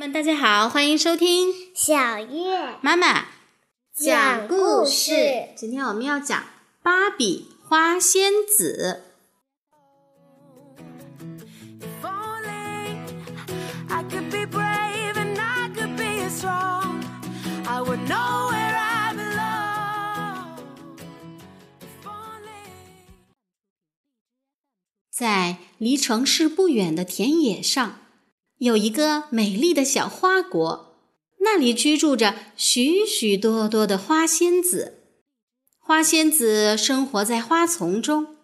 们大家好，欢迎收听小月妈妈讲故事。今天我们要讲芭比花仙子。If only I could be brave and I could be strong, I would know where I belong. If only. 在离城市不远的田野上，有一个美丽的小花国，那里居住着许许多多的花仙子。花仙子生活在花丛中，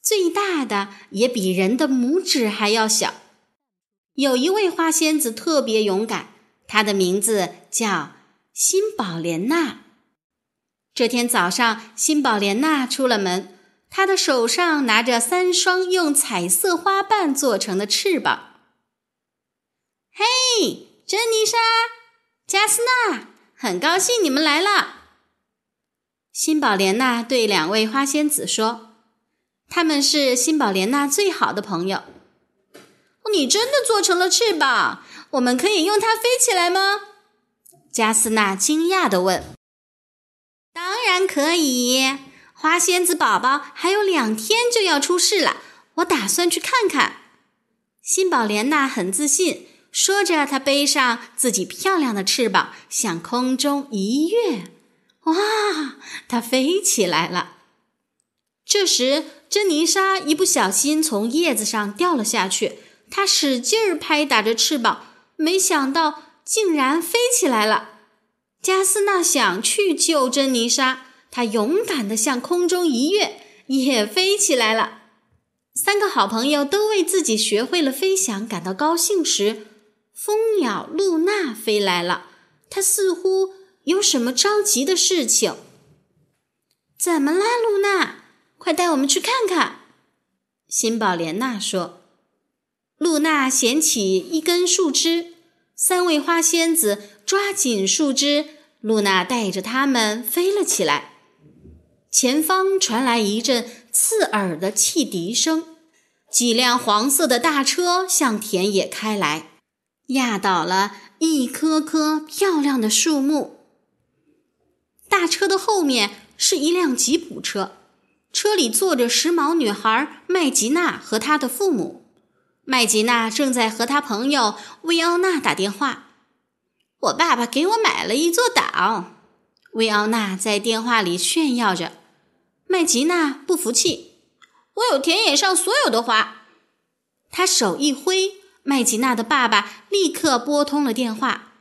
最大的也比人的拇指还要小。有一位花仙子特别勇敢，她的名字叫辛宝莲娜。这天早上，辛宝莲娜出了门，她的手上拿着三双用彩色花瓣做成的翅膀。嘿，珍妮莎、加斯纳，很高兴你们来了。辛宝莲娜对两位花仙子说：“他们是辛宝莲娜最好的朋友。”你真的做成了翅膀？我们可以用它飞起来吗？加斯纳惊讶地问。“当然可以，花仙子宝宝还有两天就要出世了，我打算去看看。”辛宝莲娜很自信，说着，她背上自己漂亮的翅膀，向空中一跃。哇，它飞起来了！这时，珍妮莎一不小心从叶子上掉了下去。她使劲儿拍打着翅膀，没想到竟然飞起来了。加斯纳想去救珍妮莎，他勇敢地向空中一跃，也飞起来了。三个好朋友都为自己学会了飞翔感到高兴时，蜂鸟露娜飞来了。她似乎有什么着急的事情。怎么啦，露娜？快带我们去看看。辛宝莲娜说。露娜捡起一根树枝，三位花仙子抓紧树枝，露娜带着他们飞了起来。前方传来一阵刺耳的汽笛声，几辆黄色的大车向田野开来，压倒了一棵棵漂亮的树木。大车的后面是一辆吉普车，车里坐着时髦女孩麦吉娜和她的父母。麦吉娜正在和她朋友薇奥娜打电话。我爸爸给我买了一座岛，薇奥娜在电话里炫耀着。麦吉娜不服气：“我有田野上所有的花。”她手一挥，麦吉娜的爸爸立刻拨通了电话：“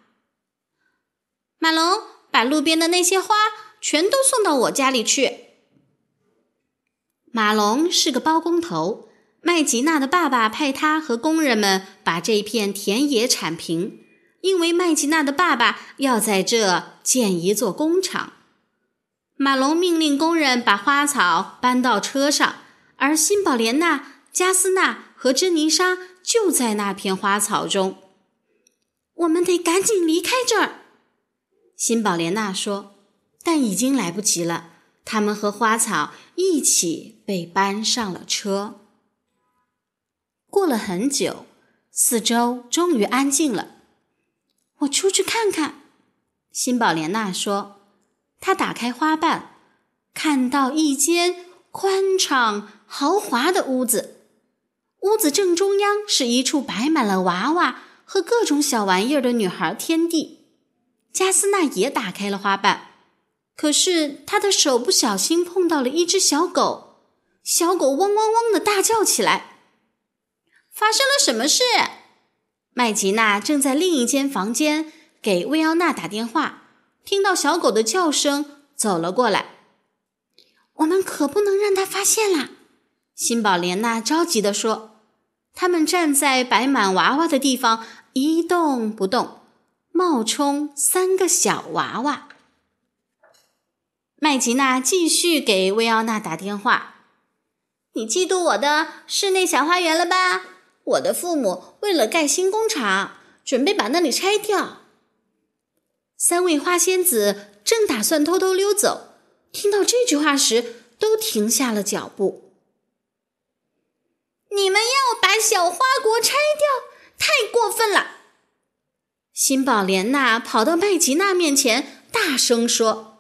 马龙，把路边的那些花全都送到我家里去。”马龙是个包工头。麦吉娜的爸爸派他和工人们把这片田野铲平，因为麦吉娜的爸爸要在这建一座工厂。马龙命令工人把花草搬到车上，而辛宝莲娜、加斯纳和珍妮莎就在那片花草中。我们得赶紧离开这儿，辛宝莲娜说，但已经来不及了。他们和花草一起被搬上了车。过了很久，四周终于安静了。我出去看看，辛宝莲娜说。她打开花瓣，看到一间宽敞豪华的屋子。屋子正中央是一处摆满了娃娃和各种小玩意儿的女孩天地。加斯纳也打开了花瓣，可是他的手不小心碰到了一只小狗，小狗汪汪汪的大叫起来。发生了什么事？麦吉娜正在另一间房间给薇奥娜打电话，听到小狗的叫声，走了过来。我们可不能让它发现啦！辛宝莲娜着急地说。他们站在摆满娃娃的地方一动不动，冒充三个小娃娃。麦吉娜继续给薇奥娜打电话：“你嫉妒我的室内小花园了吧？”我的父母为了盖新工厂，准备把那里拆掉。三位花仙子正打算偷偷溜走，听到这句话时，都停下了脚步。你们要把小花国拆掉，太过分了！辛宝莲娜跑到麦吉娜面前，大声说：“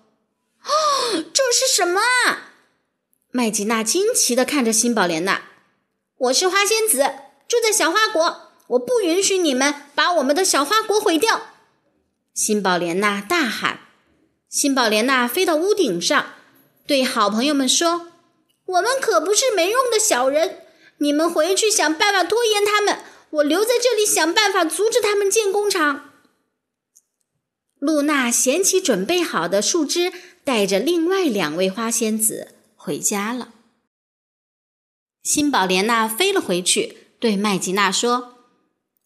哦，这是什么啊？”麦吉娜惊奇地看着辛宝莲娜：“我是花仙子，住在小花国，我不允许你们把我们的小花国毁掉！”辛宝莲娜大喊。辛宝莲娜飞到屋顶上，对好朋友们说：“我们可不是没用的小人，你们回去想办法拖延他们。”我留在这里想办法阻止他们建工厂。露娜捡起准备好的树枝，带着另外两位花仙子回家了。辛宝莲娜飞了回去，对麦吉娜说：“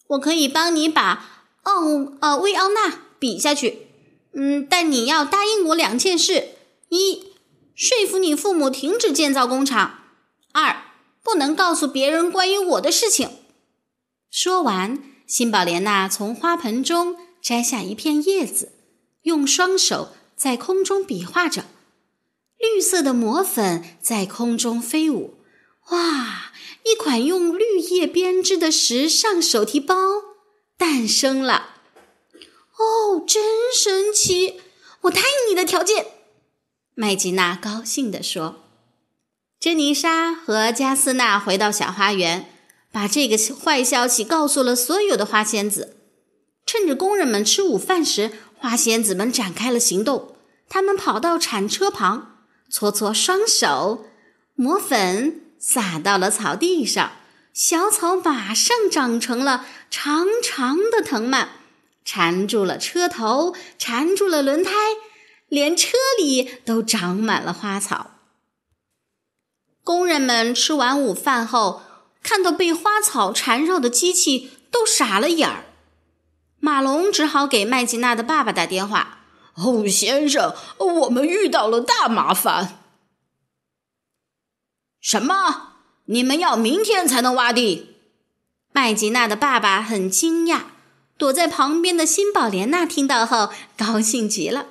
我可以帮你把奥呃薇奥娜比下去，嗯，但你要答应我两件事：一，说服你父母停止建造工厂；二，不能告诉别人关于我的事情。”说完，辛宝莲娜从花盆中摘下一片叶子，用双手在空中比划着，绿色的魔粉在空中飞舞。哇！一款用绿叶编织的时尚手提包诞生了。哦，真神奇！我答应你的条件。麦吉娜高兴地说。珍妮莎和加斯纳回到小花园。把这个坏消息告诉了所有的花仙子。趁着工人们吃午饭时，花仙子们展开了行动。他们跑到铲车旁，搓搓双手，抹粉撒到了草地上，小草马上长成了长长的藤蔓，缠住了车头，缠住了轮胎，连车里都长满了花草。工人们吃完午饭后。看到被花草缠绕的机器，都傻了眼儿。马龙只好给麦吉娜的爸爸打电话：“哦，先生，我们遇到了大麻烦。”“什么？你们要明天才能挖地？”麦吉娜的爸爸很惊讶。躲在旁边的辛宝莲娜听到后，高兴极了。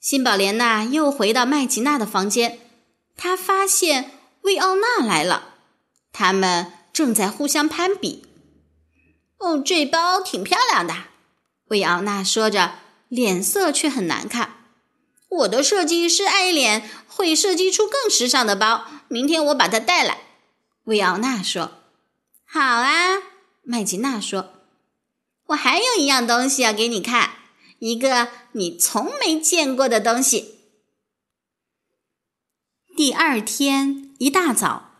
辛宝莲娜又回到麦吉娜的房间，他发现魏奥娜来了。他们正在互相攀比。哦，这包挺漂亮的，维奥娜说着，脸色却很难看。我的设计师艾莲会设计出更时尚的包，明天我把它带来。维奥娜说：“好啊。”麦吉娜说：“我还有一样东西要给你看，一个你从没见过的东西。”第二天一大早。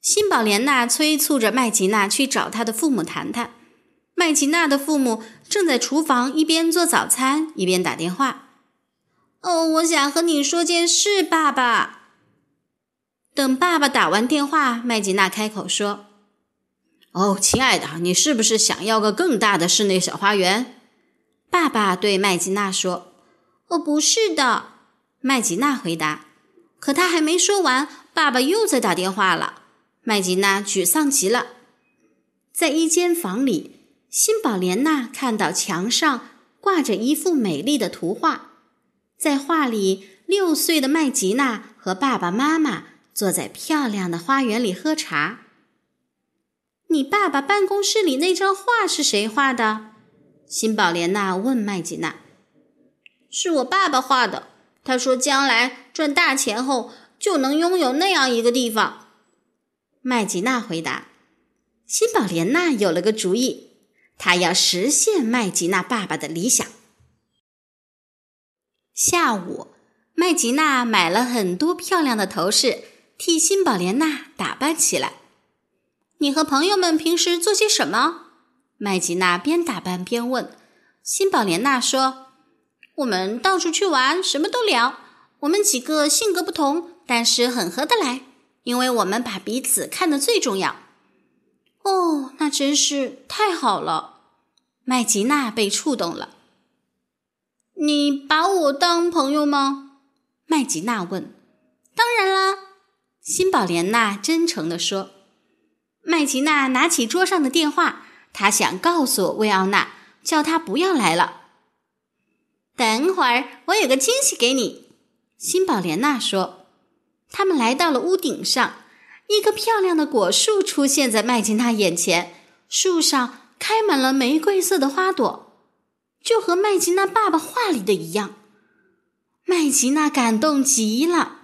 辛宝莲娜催促着麦吉娜去找她的父母谈谈。麦吉娜的父母正在厨房一边做早餐一边打电话。哦，我想和你说件事，爸爸。等爸爸打完电话，麦吉娜开口说：“哦，亲爱的，你是不是想要个更大的室内小花园？”爸爸对麦吉娜说：“哦，不是的。”麦吉娜回答。可他还没说完，爸爸又在打电话了。麦吉娜沮丧极了。在一间房里，辛宝莲娜看到墙上挂着一幅美丽的图画，在画里，六岁的麦吉娜和爸爸妈妈坐在漂亮的花园里喝茶。你爸爸办公室里那张画是谁画的？辛宝莲娜问麦吉娜。是我爸爸画的。他说，将来赚大钱后就能拥有那样一个地方。麦吉娜回答：“辛宝莲娜有了个主意，她要实现麦吉娜爸爸的理想。”下午，麦吉娜买了很多漂亮的头饰，替辛宝莲娜打扮起来。你和朋友们平时做些什么？麦吉娜边打扮边问。辛宝莲娜说：“我们到处去玩，什么都聊。我们几个性格不同，但是很合得来。”因为我们把彼此看得最重要。哦，那真是太好了！麦吉娜被触动了。你把我当朋友吗？麦吉娜问。当然啦，辛宝莲娜真诚地说。麦吉娜拿起桌上的电话，她想告诉薇奥娜，叫她不要来了。等会儿，我有个惊喜给你。辛宝莲娜说。他们来到了屋顶上，一棵漂亮的果树出现在麦吉娜眼前，树上开满了玫瑰色的花朵。就和麦吉娜爸爸画里的一样。麦吉娜感动极了，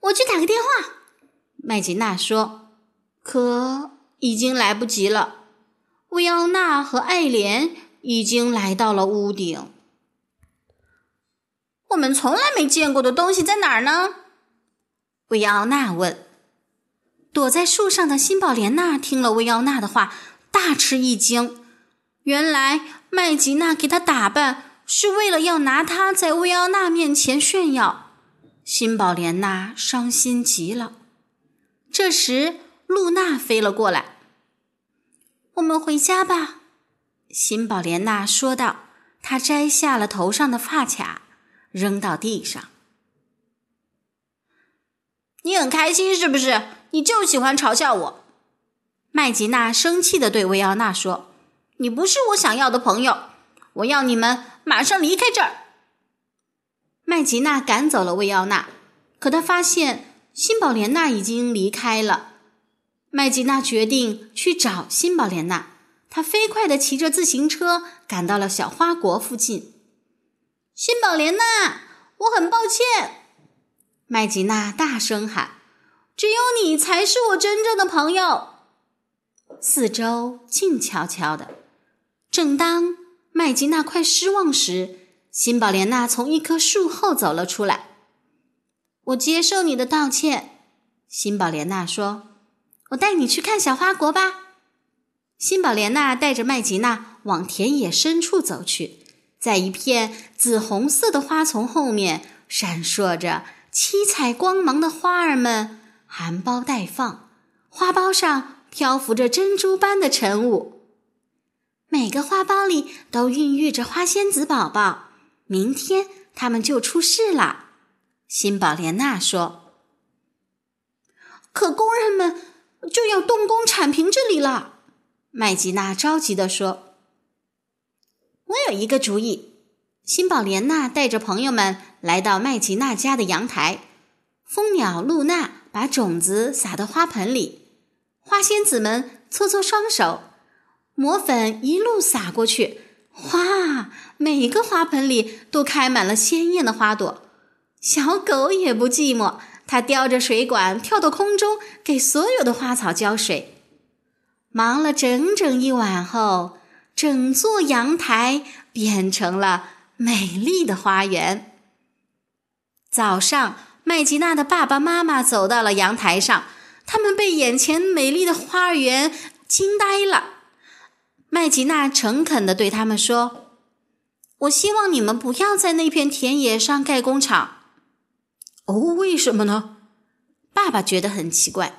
我去打个电话。麦吉娜说：“可已经来不及了。”薇奥娜和爱莲已经来到了屋顶。我们从来没见过的东西在哪儿呢？薇奥娜问。躲在树上的辛宝莲娜听了薇奥娜的话，大吃一惊。原来麦吉娜给她打扮。是为了要拿他在薇奥娜面前炫耀，辛宝莲娜伤心极了。这时，露娜飞了过来。“我们回家吧。”辛宝莲娜说道。她摘下了头上的发卡，扔到地上。“你很开心是不是？你就喜欢嘲笑我。”麦吉娜生气的对薇奥娜说：“你不是我想要的朋友。我要你们。”马上离开这儿！麦吉娜赶走了薇奥娜，可她发现辛宝莲娜已经离开了。麦吉娜决定去找辛宝莲娜，她飞快地骑着自行车赶到了小花国附近。辛宝莲娜，我很抱歉！麦吉娜大声喊：“只有你才是我真正的朋友！”四周静悄悄的，正当……麦吉娜快失望时，辛宝莲娜从一棵树后走了出来。“我接受你的道歉。”辛宝莲娜说，“我带你去看小花国吧。”辛宝莲娜带着麦吉娜往田野深处走去，在一片紫红色的花丛后面，闪烁着七彩光芒的花儿们含苞待放，花苞上漂浮着珍珠般的晨雾。每个花苞里都孕育着花仙子宝宝，明天他们就出世了。辛宝莲娜说：“可工人们就要动工铲平这里了。”麦吉娜着急地说：“我有一个主意。”辛宝莲娜带着朋友们来到麦吉娜家的阳台，蜂鸟露娜把种子撒到花盆里，花仙子们搓搓双手。魔粉一路撒过去，哇！每个花盆里都开满了鲜艳的花朵。小狗也不寂寞，它叼着水管跳到空中，给所有的花草浇水。忙了整整一晚后，整座阳台变成了美丽的花园。早上，麦吉娜的爸爸妈妈走到了阳台上，他们被眼前美丽的花园惊呆了。麦吉娜诚恳地对他们说：“我希望你们不要在那片田野上盖工厂。”哦，为什么呢？爸爸觉得很奇怪。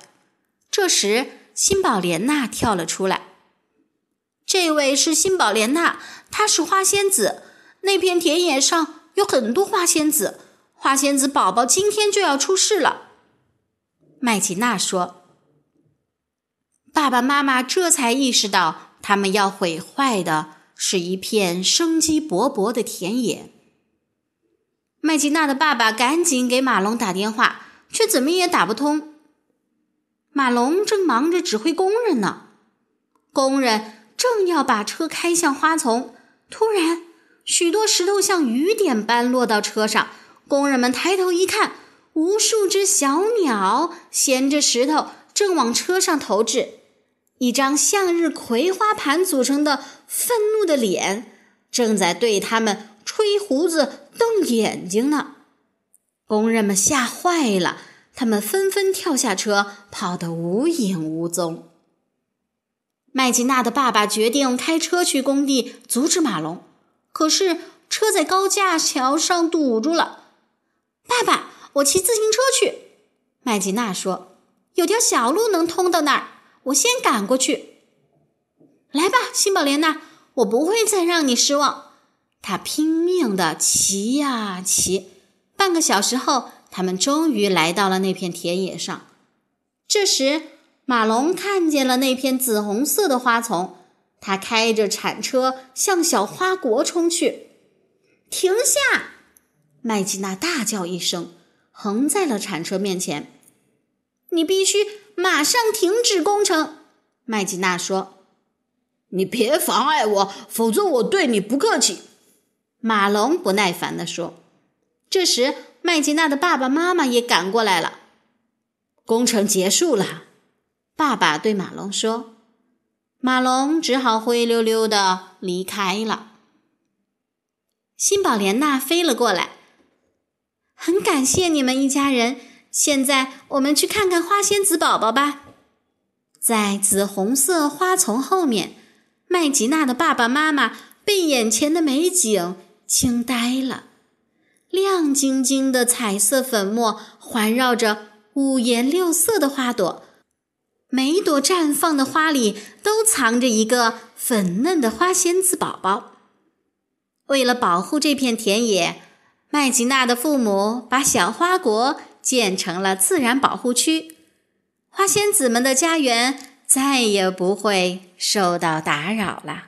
这时，辛宝莲娜跳了出来。这位是辛宝莲娜，她是花仙子。那片田野上有很多花仙子，花仙子宝宝今天就要出世了。麦吉娜说：“爸爸妈妈这才意识到。”他们要毁坏的是一片生机勃勃的田野。麦吉娜的爸爸赶紧给马龙打电话，却怎么也打不通。马龙正忙着指挥工人呢。工人正要把车开向花丛，突然，许多石头像雨点般落到车上。工人们抬头一看，无数只小鸟衔着石头，正往车上投掷。一张向日葵花盘组成的愤怒的脸，正在对他们吹胡子、瞪眼睛呢。工人们吓坏了，他们纷纷跳下车，跑得无影无踪。麦吉娜的爸爸决定开车去工地阻止马龙，可是车在高架桥上堵住了。爸爸，我骑自行车去。麦吉娜说：“有条小路能通到那儿。”我先赶过去，来吧，辛宝莲娜，我不会再让你失望。他拼命的骑呀骑，半个小时后，他们终于来到了那片田野上。这时，马龙看见了那片紫红色的花丛，他开着铲车向小花国冲去。停下！麦吉娜大叫一声，横在了铲车面前。你必须。马上停止工程，麦吉娜说：“你别妨碍我，否则我对你不客气。”马龙不耐烦地说。这时，麦吉娜的爸爸妈妈也赶过来了。工程结束了，爸爸对马龙说。马龙只好灰溜溜的离开了。新宝莲娜飞了过来，很感谢你们一家人。现在我们去看看花仙子宝宝吧。在紫红色花丛后面，麦吉娜的爸爸妈妈被眼前的美景惊呆了。亮晶晶的彩色粉末环绕着五颜六色的花朵，每一朵绽放的花里都藏着一个粉嫩的花仙子宝宝。为了保护这片田野，麦吉娜的父母把小花国建成了自然保护区，花仙子们的家园再也不会受到打扰了。